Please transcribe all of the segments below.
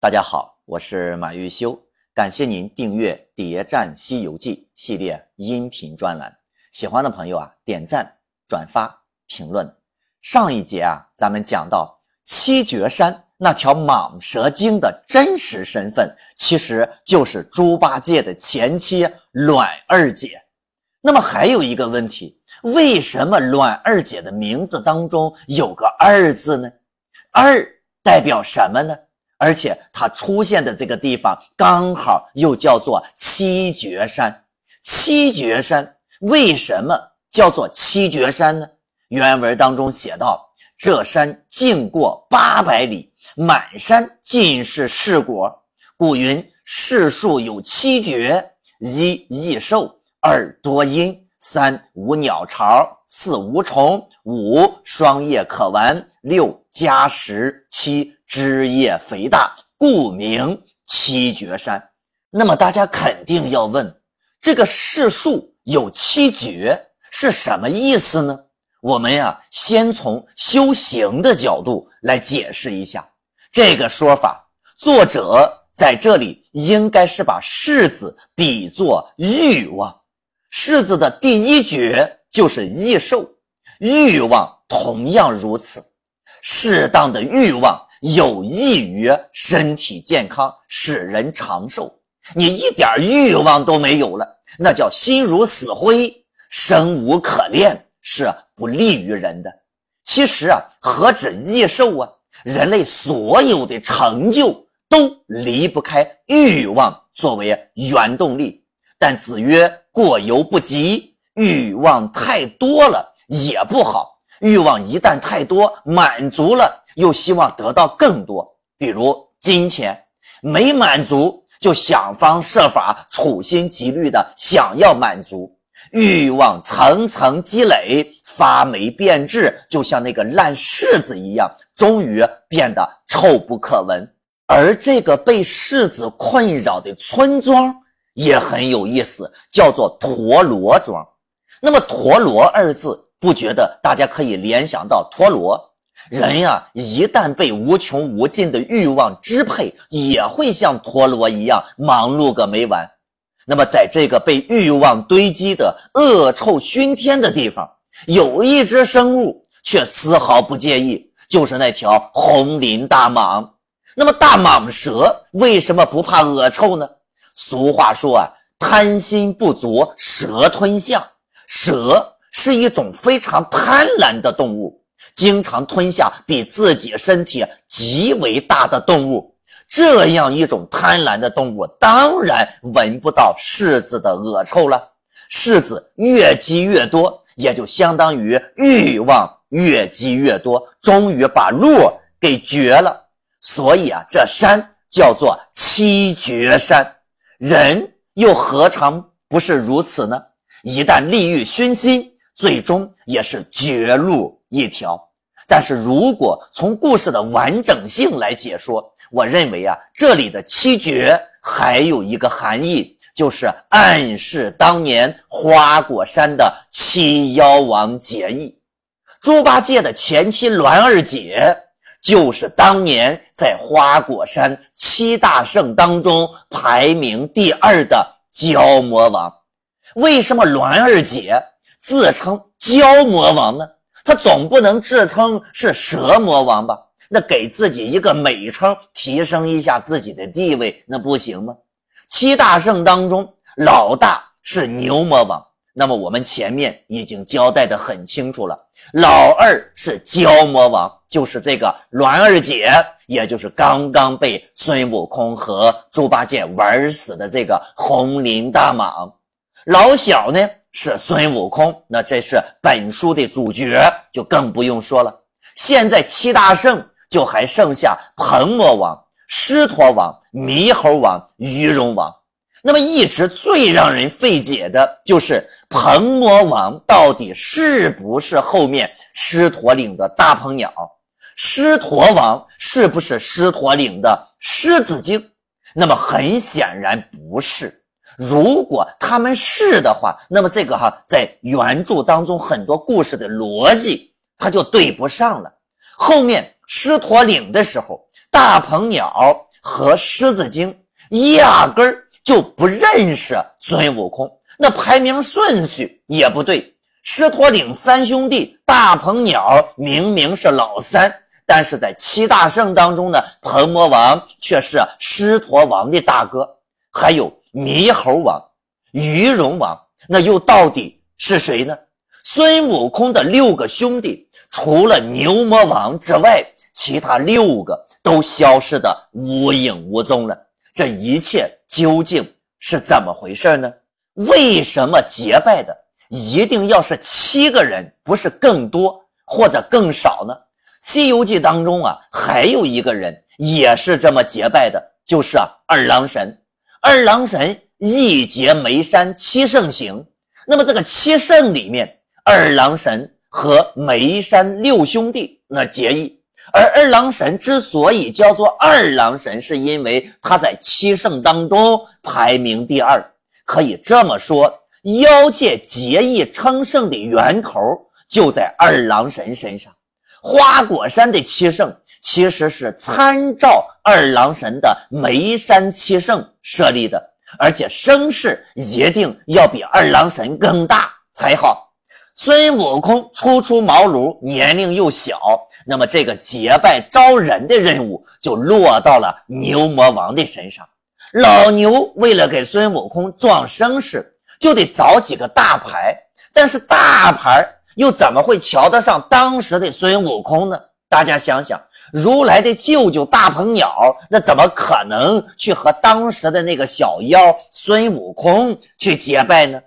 大家好，我是马玉修，感谢您订阅《谍战西游记》系列音频专栏。喜欢的朋友啊，点赞、转发、评论。上一节啊，咱们讲到七绝山那条蟒蛇精的真实身份，其实就是猪八戒的前妻阮二姐。那么还有一个问题，为什么阮二姐的名字当中有个二字呢？二代表什么呢？而且它出现的这个地方刚好又叫做七绝山。七绝山为什么叫做七绝山呢？原文当中写道：“这山径过八百里，满山尽是世果，古云世树有七绝：一异兽，二多阴，三无鸟巢，四无虫，五霜叶可玩，六加实，七。”枝叶肥大，故名七绝山。那么大家肯定要问，这个世树有七绝是什么意思呢？我们呀，先从修行的角度来解释一下这个说法。作者在这里应该是把柿子比作欲望，柿子的第一绝就是易瘦，欲望同样如此，适当的欲望。有益于身体健康，使人长寿。你一点欲望都没有了，那叫心如死灰，生无可恋，是不利于人的。其实啊，何止益寿啊，人类所有的成就都离不开欲望作为原动力。但子曰：“过犹不及，欲望太多了也不好。欲望一旦太多，满足了。”又希望得到更多，比如金钱没满足，就想方设法、处心积虑的想要满足，欲望层层积累，发霉变质，就像那个烂柿子一样，终于变得臭不可闻。而这个被柿子困扰的村庄也很有意思，叫做陀螺庄。那么“陀螺”二字，不觉得大家可以联想到陀螺？人呀，一旦被无穷无尽的欲望支配，也会像陀螺一样忙碌个没完。那么，在这个被欲望堆积的恶臭熏天的地方，有一只生物却丝毫不介意，就是那条红鳞大蟒。那么，大蟒蛇为什么不怕恶臭呢？俗话说啊，贪心不足蛇吞象。蛇是一种非常贪婪的动物。经常吞下比自己身体极为大的动物，这样一种贪婪的动物，当然闻不到柿子的恶臭了。柿子越积越多，也就相当于欲望越积越多，终于把路给绝了。所以啊，这山叫做七绝山。人又何尝不是如此呢？一旦利欲熏心，最终也是绝路一条。但是如果从故事的完整性来解说，我认为啊，这里的七绝还有一个含义，就是暗示当年花果山的七妖王结义。猪八戒的前妻栾二姐，就是当年在花果山七大圣当中排名第二的蛟魔王。为什么栾二姐自称蛟魔王呢？他总不能自称是蛇魔王吧？那给自己一个美称，提升一下自己的地位，那不行吗？七大圣当中，老大是牛魔王，那么我们前面已经交代的很清楚了。老二是蛟魔王，就是这个栾二姐，也就是刚刚被孙悟空和猪八戒玩死的这个红鳞大蟒。老小呢？是孙悟空，那这是本书的主角，就更不用说了。现在七大圣就还剩下鹏魔王、狮驼王、猕猴王、鱼龙王。那么一直最让人费解的就是鹏魔王到底是不是后面狮驼岭的大鹏鸟？狮驼王是不是狮驼岭的狮子精？那么很显然不是。如果他们是的话，那么这个哈在原著当中很多故事的逻辑它就对不上了。后面狮驼岭的时候，大鹏鸟和狮子精压根儿就不认识孙悟空，那排名顺序也不对。狮驼岭三兄弟，大鹏鸟明明是老三，但是在七大圣当中呢，鹏魔王却是狮驼王的大哥，还有猕猴王、鱼龙王，那又到底是谁呢？孙悟空的六个兄弟，除了牛魔王之外，其他六个都消失的无影无踪了。这一切究竟是怎么回事呢？为什么结拜的？一定要是七个人，不是更多或者更少呢？《西游记》当中啊，还有一个人也是这么结拜的，就是啊二郎神。二郎神一结眉山七圣行，那么这个七圣里面，二郎神和眉山六兄弟那结义。而二郎神之所以叫做二郎神，是因为他在七圣当中排名第二，可以这么说。妖界结义称圣的源头就在二郎神身上。花果山的七圣其实是参照二郎神的眉山七圣设立的，而且声势一定要比二郎神更大才好。孙悟空初出茅庐，年龄又小，那么这个结拜招人的任务就落到了牛魔王的身上。老牛为了给孙悟空壮声势。就得找几个大牌，但是大牌又怎么会瞧得上当时的孙悟空呢？大家想想，如来的舅舅大鹏鸟，那怎么可能去和当时的那个小妖孙悟空去结拜呢？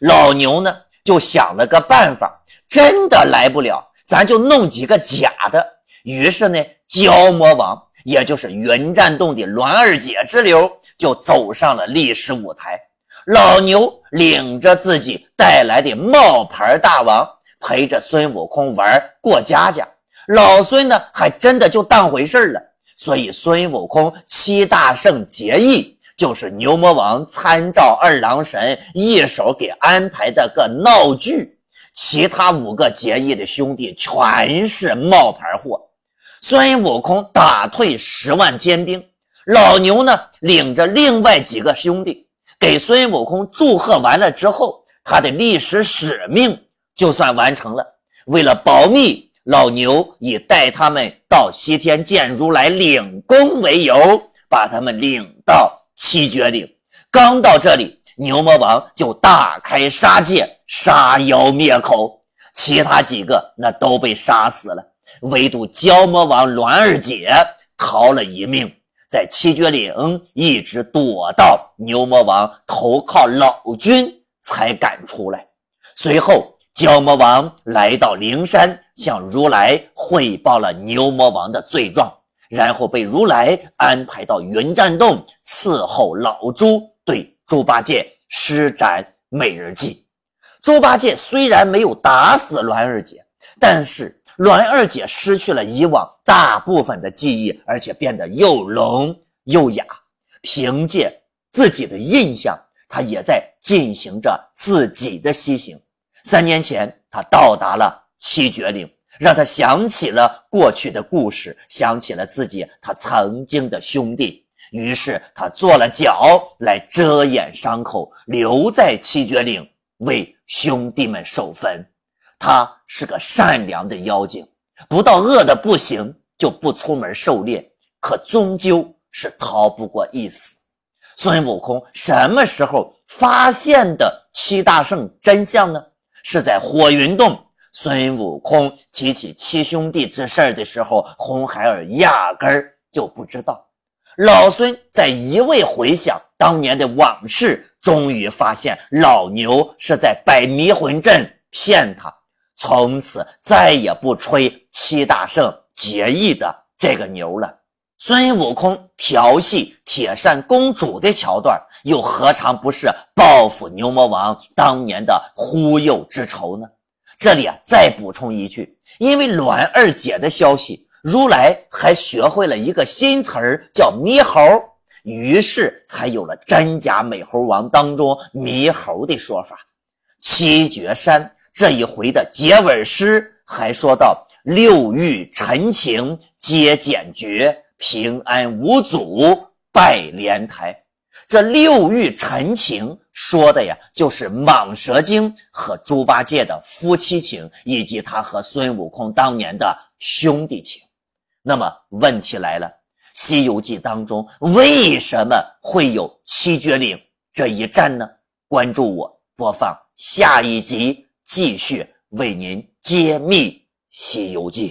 老牛呢就想了个办法，真的来不了，咱就弄几个假的。于是呢，蛟魔王，也就是云栈洞的栾二姐之流，就走上了历史舞台。老牛领着自己带来的冒牌大王，陪着孙悟空玩过家家。老孙呢，还真的就当回事了。所以孙悟空七大圣结义，就是牛魔王参照二郎神一手给安排的个闹剧。其他五个结义的兄弟全是冒牌货。孙悟空打退十万尖兵，老牛呢，领着另外几个兄弟。给孙悟空祝贺完了之后，他的历史使命就算完成了。为了保密，老牛以带他们到西天见如来领功为由，把他们领到七绝岭。刚到这里，牛魔王就大开杀戒，杀妖灭口，其他几个那都被杀死了，唯独蛟魔王栾二姐逃了一命。在七绝岭一直躲到牛魔王投靠老君才敢出来。随后，蛟魔王来到灵山，向如来汇报了牛魔王的罪状，然后被如来安排到云栈洞伺候老猪，对猪八戒施展美人计。猪八戒虽然没有打死栾二姐，但是。栾二姐失去了以往大部分的记忆，而且变得又聋又哑。凭借自己的印象，她也在进行着自己的西行。三年前，他到达了七绝岭，让他想起了过去的故事，想起了自己他曾经的兄弟。于是，他做了脚来遮掩伤口，留在七绝岭为兄弟们守坟。他是个善良的妖精，不到饿的不行就不出门狩猎，可终究是逃不过一死。孙悟空什么时候发现的七大圣真相呢？是在火云洞。孙悟空提起七兄弟之事的时候，红孩儿压根儿就不知道。老孙在一味回想当年的往事，终于发现老牛是在摆迷魂阵骗他。从此再也不吹七大圣结义的这个牛了。孙悟空调戏铁扇公主的桥段，又何尝不是报复牛魔王当年的忽悠之仇呢？这里啊，再补充一句，因为栾二姐的消息，如来还学会了一个新词儿，叫猕猴，于是才有了真假美猴王当中猕猴的说法。七绝山。这一回的结尾诗还说到：“六欲陈情皆简绝，平安无阻拜莲台。这六欲陈情说的呀，就是蟒蛇精和猪八戒的夫妻情，以及他和孙悟空当年的兄弟情。那么问题来了，《西游记》当中为什么会有七绝岭这一战呢？关注我，播放下一集，继续为您揭秘《西游记》。